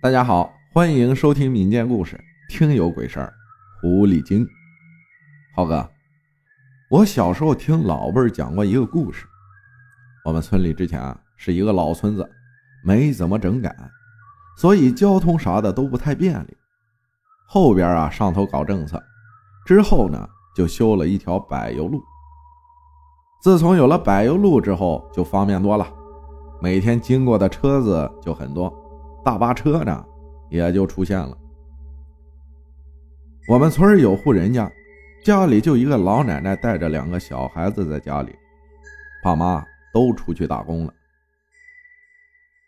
大家好，欢迎收听民间故事，听有鬼事儿，狐狸精。浩哥，我小时候听老辈儿讲过一个故事。我们村里之前啊是一个老村子，没怎么整改，所以交通啥的都不太便利。后边啊上头搞政策，之后呢就修了一条柏油路。自从有了柏油路之后，就方便多了，每天经过的车子就很多。大巴车呢，也就出现了。我们村有户人家，家里就一个老奶奶带着两个小孩子在家里，爸妈都出去打工了。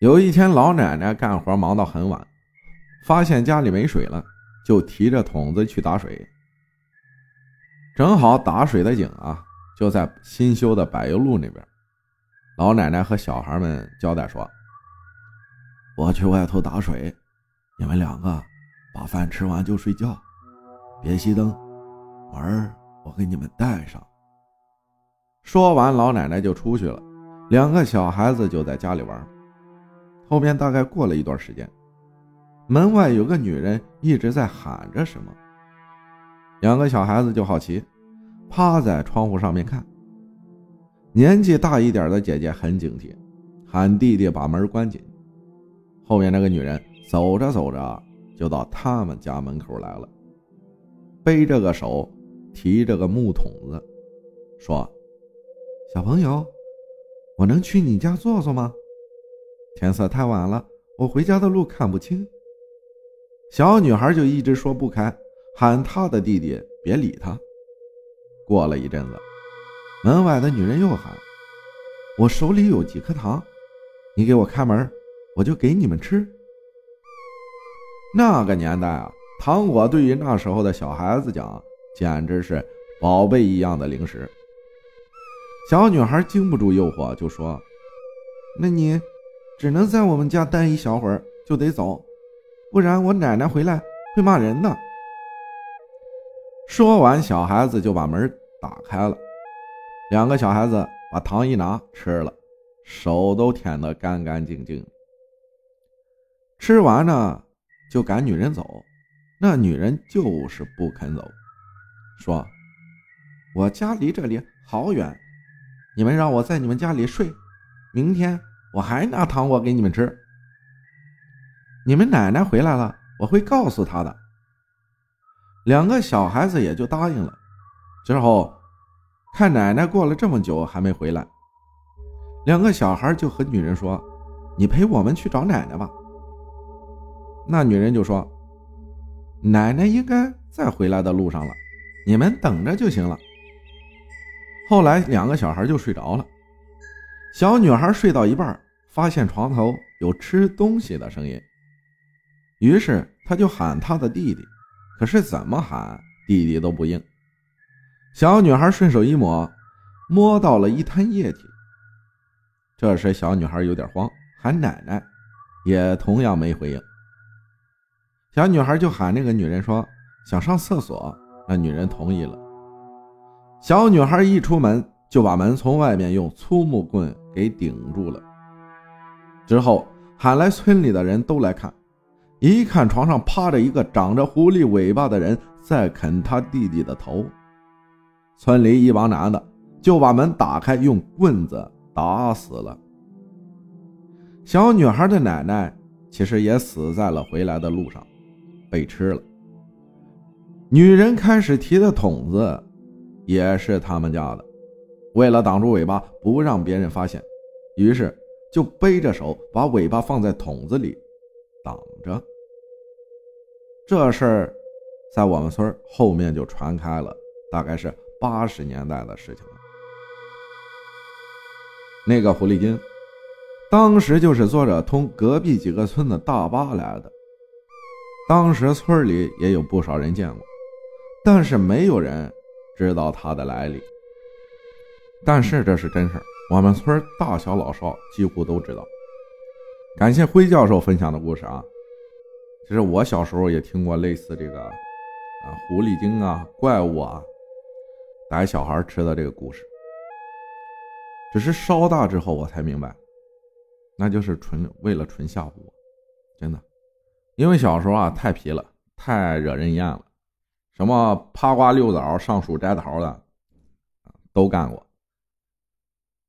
有一天，老奶奶干活忙到很晚，发现家里没水了，就提着桶子去打水。正好打水的井啊，就在新修的柏油路那边。老奶奶和小孩们交代说。我去外头打水，你们两个把饭吃完就睡觉，别熄灯，门我给你们带上。说完，老奶奶就出去了，两个小孩子就在家里玩。后边大概过了一段时间，门外有个女人一直在喊着什么，两个小孩子就好奇，趴在窗户上面看。年纪大一点的姐姐很警惕，喊弟弟把门关紧。后面那个女人走着走着就到他们家门口来了，背着个手，提着个木桶子，说：“小朋友，我能去你家坐坐吗？天色太晚了，我回家的路看不清。”小女孩就一直说不开，喊她的弟弟别理她。过了一阵子，门外的女人又喊：“我手里有几颗糖，你给我开门。”我就给你们吃。那个年代啊，糖果对于那时候的小孩子讲，简直是宝贝一样的零食。小女孩经不住诱惑，就说：“那你只能在我们家待一小会儿，就得走，不然我奶奶回来会骂人的。”说完，小孩子就把门打开了。两个小孩子把糖一拿吃了，手都舔得干干净净。吃完呢，就赶女人走，那女人就是不肯走，说：“我家离这里好远，你们让我在你们家里睡，明天我还拿糖果给你们吃。你们奶奶回来了，我会告诉她的。”两个小孩子也就答应了。之后，看奶奶过了这么久还没回来，两个小孩就和女人说：“你陪我们去找奶奶吧。”那女人就说：“奶奶应该在回来的路上了，你们等着就行了。”后来两个小孩就睡着了。小女孩睡到一半，发现床头有吃东西的声音，于是她就喊她的弟弟，可是怎么喊弟弟都不应。小女孩顺手一抹，摸到了一滩液体。这时小女孩有点慌，喊奶奶，也同样没回应。小女孩就喊那个女人说：“想上厕所。”那女人同意了。小女孩一出门就把门从外面用粗木棍给顶住了。之后喊来村里的人都来看，一看床上趴着一个长着狐狸尾巴的人在啃他弟弟的头。村里一帮男的就把门打开，用棍子打死了。小女孩的奶奶其实也死在了回来的路上。被吃了。女人开始提的桶子，也是他们家的。为了挡住尾巴，不让别人发现，于是就背着手把尾巴放在桶子里挡着。这事儿在我们村后面就传开了，大概是八十年代的事情了。那个狐狸精，当时就是坐着通隔壁几个村的大巴来的。当时村里也有不少人见过，但是没有人知道他的来历。但是这是真事我们村大小老少几乎都知道。感谢辉教授分享的故事啊！其实我小时候也听过类似这个啊狐狸精啊怪物啊逮小孩吃的这个故事，只是稍大之后我才明白，那就是纯为了纯吓唬我，真的。因为小时候啊太皮了，太惹人厌了，什么趴瓜溜枣、上树摘桃的，都干过。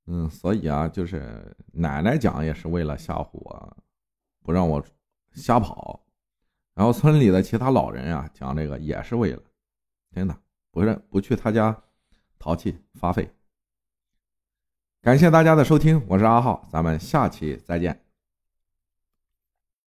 嗯，所以啊，就是奶奶讲也是为了吓唬我，不让我瞎跑。然后村里的其他老人啊讲这个也是为了，真的不是不去他家淘气发费。感谢大家的收听，我是阿浩，咱们下期再见。